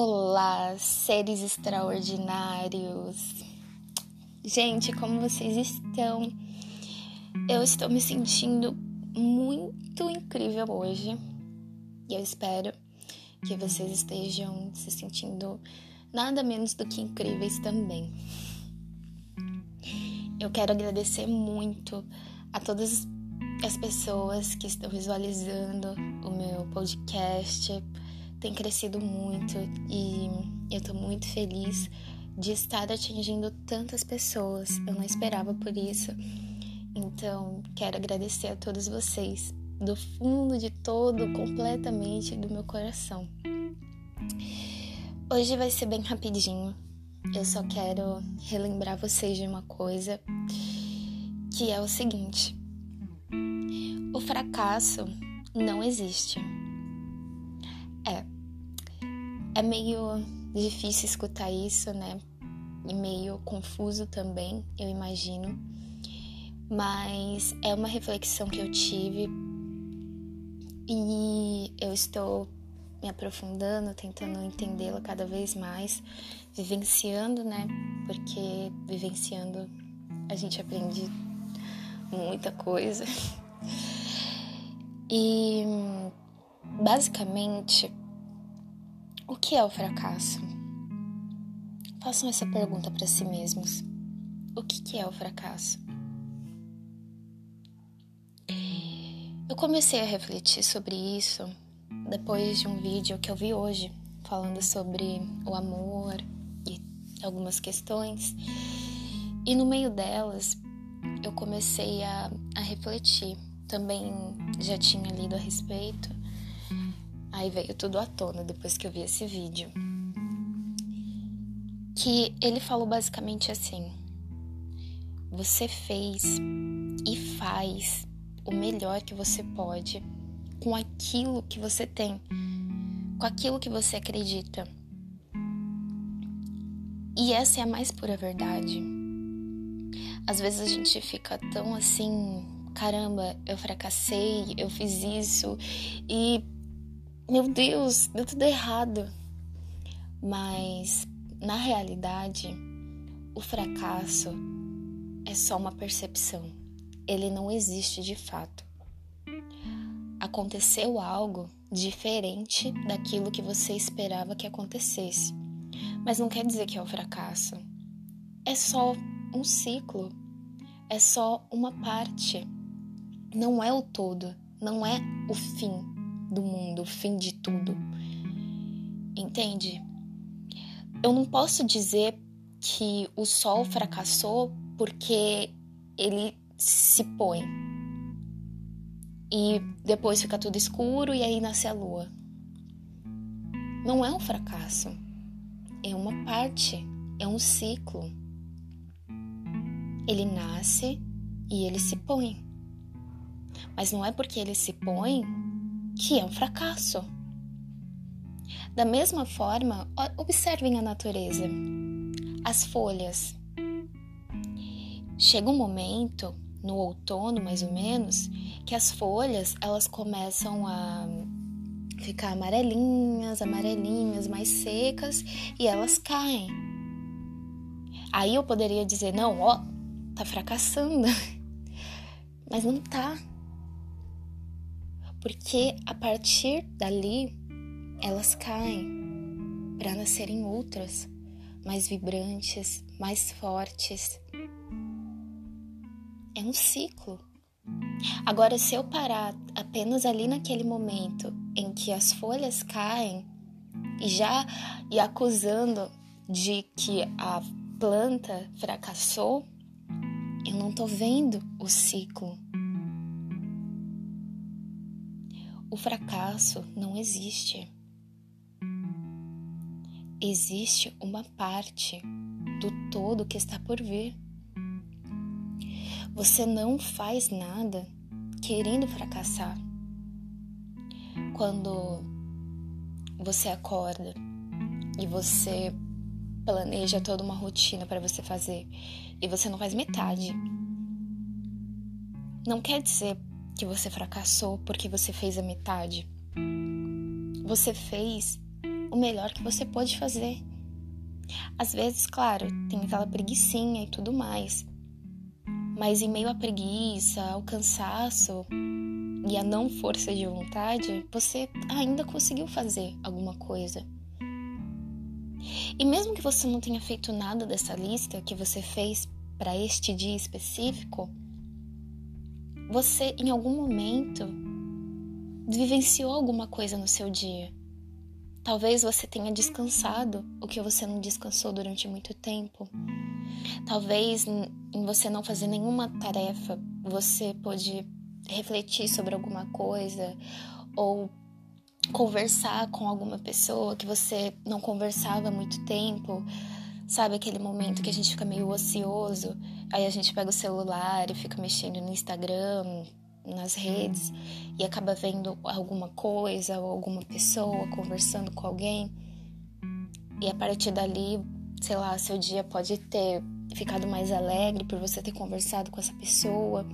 Olá, seres extraordinários! Gente, como vocês estão? Eu estou me sentindo muito incrível hoje e eu espero que vocês estejam se sentindo nada menos do que incríveis também. Eu quero agradecer muito a todas as pessoas que estão visualizando o meu podcast tem crescido muito e eu tô muito feliz de estar atingindo tantas pessoas. Eu não esperava por isso. Então, quero agradecer a todos vocês do fundo de todo, completamente do meu coração. Hoje vai ser bem rapidinho. Eu só quero relembrar vocês de uma coisa que é o seguinte: o fracasso não existe. É. Meio difícil escutar isso, né? E meio confuso também, eu imagino. Mas é uma reflexão que eu tive e eu estou me aprofundando, tentando entendê-la cada vez mais, vivenciando, né? Porque vivenciando a gente aprende muita coisa. E basicamente, o que é o fracasso? Façam essa pergunta para si mesmos. O que é o fracasso? Eu comecei a refletir sobre isso depois de um vídeo que eu vi hoje falando sobre o amor e algumas questões. E no meio delas, eu comecei a, a refletir. Também já tinha lido a respeito Aí veio tudo à tona depois que eu vi esse vídeo. Que ele falou basicamente assim: Você fez e faz o melhor que você pode com aquilo que você tem, com aquilo que você acredita. E essa é a mais pura verdade. Às vezes a gente fica tão assim, caramba, eu fracassei, eu fiz isso e meu Deus, deu tudo errado. Mas, na realidade, o fracasso é só uma percepção. Ele não existe de fato. Aconteceu algo diferente daquilo que você esperava que acontecesse. Mas não quer dizer que é um fracasso. É só um ciclo. É só uma parte. Não é o todo. Não é o fim do mundo, o fim de tudo. Entende? Eu não posso dizer que o sol fracassou porque ele se põe e depois fica tudo escuro e aí nasce a lua. Não é um fracasso, é uma parte, é um ciclo. Ele nasce e ele se põe. Mas não é porque ele se põe que é um fracasso. Da mesma forma, observem a natureza, as folhas. Chega um momento, no outono mais ou menos, que as folhas elas começam a ficar amarelinhas, amarelinhas, mais secas e elas caem. Aí eu poderia dizer, não, ó, tá fracassando. Mas não tá porque a partir dali elas caem para nascerem outras, mais vibrantes, mais fortes. É um ciclo. Agora, se eu parar apenas ali naquele momento em que as folhas caem e já e acusando de que a planta fracassou, eu não tô vendo o ciclo. O fracasso não existe. Existe uma parte do todo que está por vir. Você não faz nada querendo fracassar. Quando você acorda e você planeja toda uma rotina para você fazer e você não faz metade, não quer dizer que você fracassou porque você fez a metade. Você fez o melhor que você pode fazer. Às vezes, claro, tem aquela preguiçinha e tudo mais. Mas em meio à preguiça, ao cansaço e à não força de vontade, você ainda conseguiu fazer alguma coisa. E mesmo que você não tenha feito nada dessa lista que você fez para este dia específico, você em algum momento vivenciou alguma coisa no seu dia. Talvez você tenha descansado o que você não descansou durante muito tempo. Talvez em você não fazer nenhuma tarefa, você pode refletir sobre alguma coisa ou conversar com alguma pessoa que você não conversava há muito tempo. Sabe aquele momento que a gente fica meio ocioso, aí a gente pega o celular e fica mexendo no Instagram, nas redes e acaba vendo alguma coisa ou alguma pessoa conversando com alguém. E a partir dali, sei lá, seu dia pode ter ficado mais alegre por você ter conversado com essa pessoa.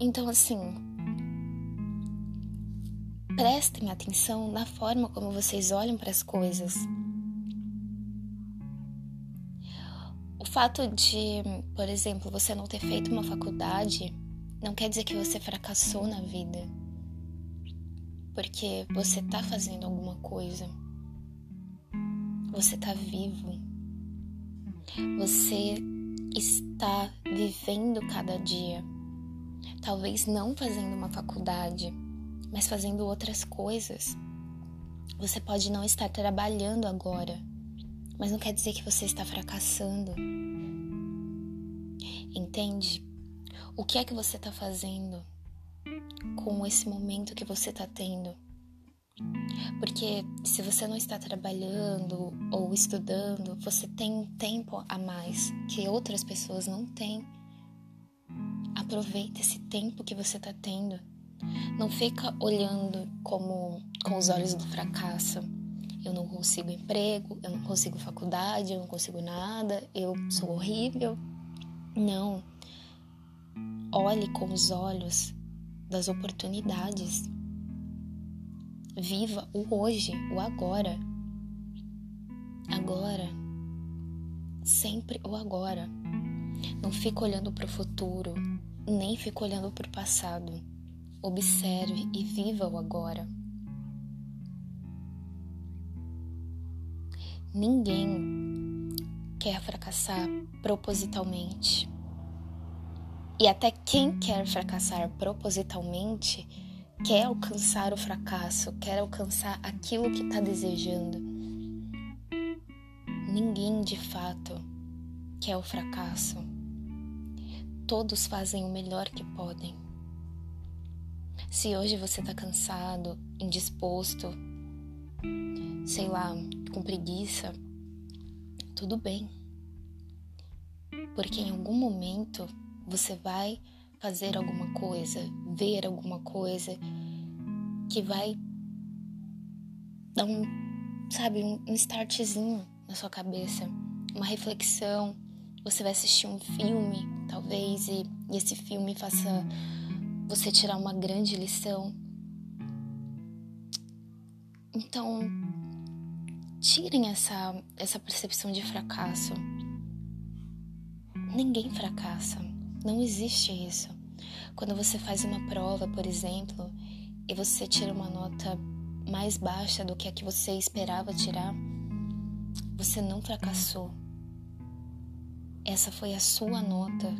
Então, assim, prestem atenção na forma como vocês olham para as coisas. Fato de, por exemplo, você não ter feito uma faculdade não quer dizer que você fracassou na vida, porque você tá fazendo alguma coisa, você tá vivo, você está vivendo cada dia. Talvez não fazendo uma faculdade, mas fazendo outras coisas. Você pode não estar trabalhando agora, mas não quer dizer que você está fracassando. Entende? O que é que você está fazendo com esse momento que você está tendo? Porque se você não está trabalhando ou estudando, você tem um tempo a mais que outras pessoas não têm. Aproveita esse tempo que você está tendo. Não fica olhando como com os olhos do fracasso. Eu não consigo emprego, eu não consigo faculdade, eu não consigo nada, eu sou horrível. Não. Olhe com os olhos das oportunidades. Viva o hoje, o agora. Agora. Sempre o agora. Não fique olhando para o futuro, nem fique olhando para o passado. Observe e viva o agora. Ninguém quer fracassar propositalmente. E até quem quer fracassar propositalmente quer alcançar o fracasso, quer alcançar aquilo que está desejando. Ninguém de fato quer o fracasso. Todos fazem o melhor que podem. Se hoje você está cansado, indisposto, sei lá, com preguiça, tudo bem. Porque em algum momento você vai fazer alguma coisa, ver alguma coisa que vai dar um, sabe, um startzinho na sua cabeça, uma reflexão. Você vai assistir um filme, talvez, e, e esse filme faça você tirar uma grande lição. Então, tirem essa, essa percepção de fracasso. Ninguém fracassa. Não existe isso. Quando você faz uma prova, por exemplo, e você tira uma nota mais baixa do que a que você esperava tirar, você não fracassou. Essa foi a sua nota,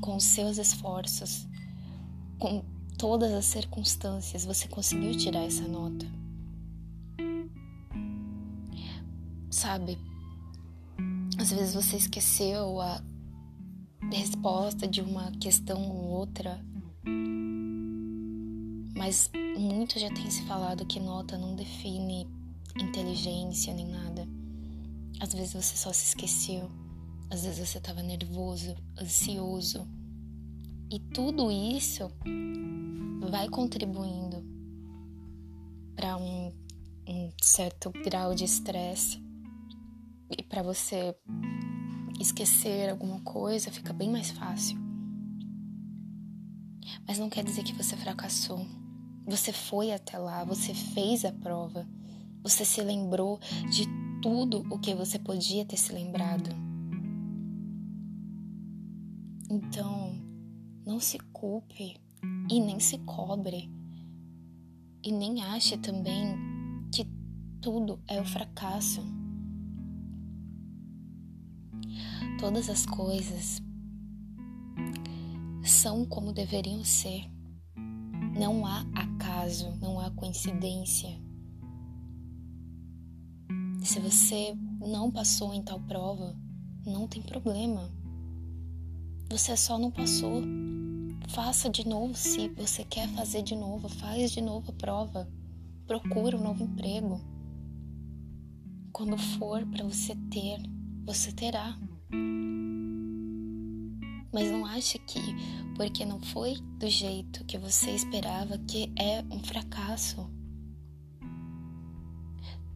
com os seus esforços, com todas as circunstâncias, você conseguiu tirar essa nota. Sabe, às vezes você esqueceu a resposta de uma questão ou outra. Mas muito já tem se falado que nota não define inteligência nem nada. Às vezes você só se esqueceu, às vezes você estava nervoso, ansioso. E tudo isso vai contribuindo para um, um certo grau de estresse e para você esquecer alguma coisa fica bem mais fácil. Mas não quer dizer que você fracassou. Você foi até lá, você fez a prova. Você se lembrou de tudo o que você podia ter se lembrado. Então, não se culpe e nem se cobre. E nem ache também que tudo é o fracasso. Todas as coisas são como deveriam ser. Não há acaso, não há coincidência. Se você não passou em tal prova, não tem problema. Você só não passou. Faça de novo se você quer fazer de novo, faz de novo a prova. Procura um novo emprego. Quando for para você ter, você terá. Mas não ache que porque não foi do jeito que você esperava que é um fracasso.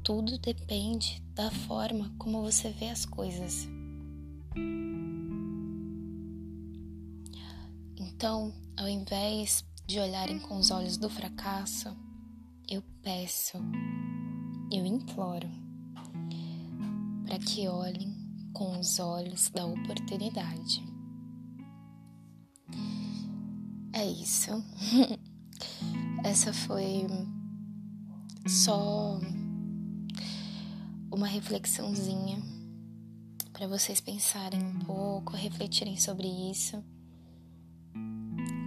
Tudo depende da forma como você vê as coisas. Então, ao invés de olharem com os olhos do fracasso, eu peço, eu imploro para que olhem com os olhos da oportunidade. É isso. Essa foi só uma reflexãozinha para vocês pensarem um pouco, refletirem sobre isso.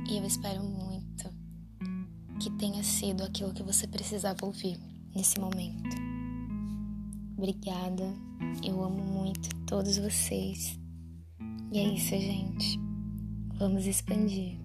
E eu espero muito que tenha sido aquilo que você precisava ouvir nesse momento. Obrigada, eu amo muito todos vocês. E é isso, gente. Vamos expandir.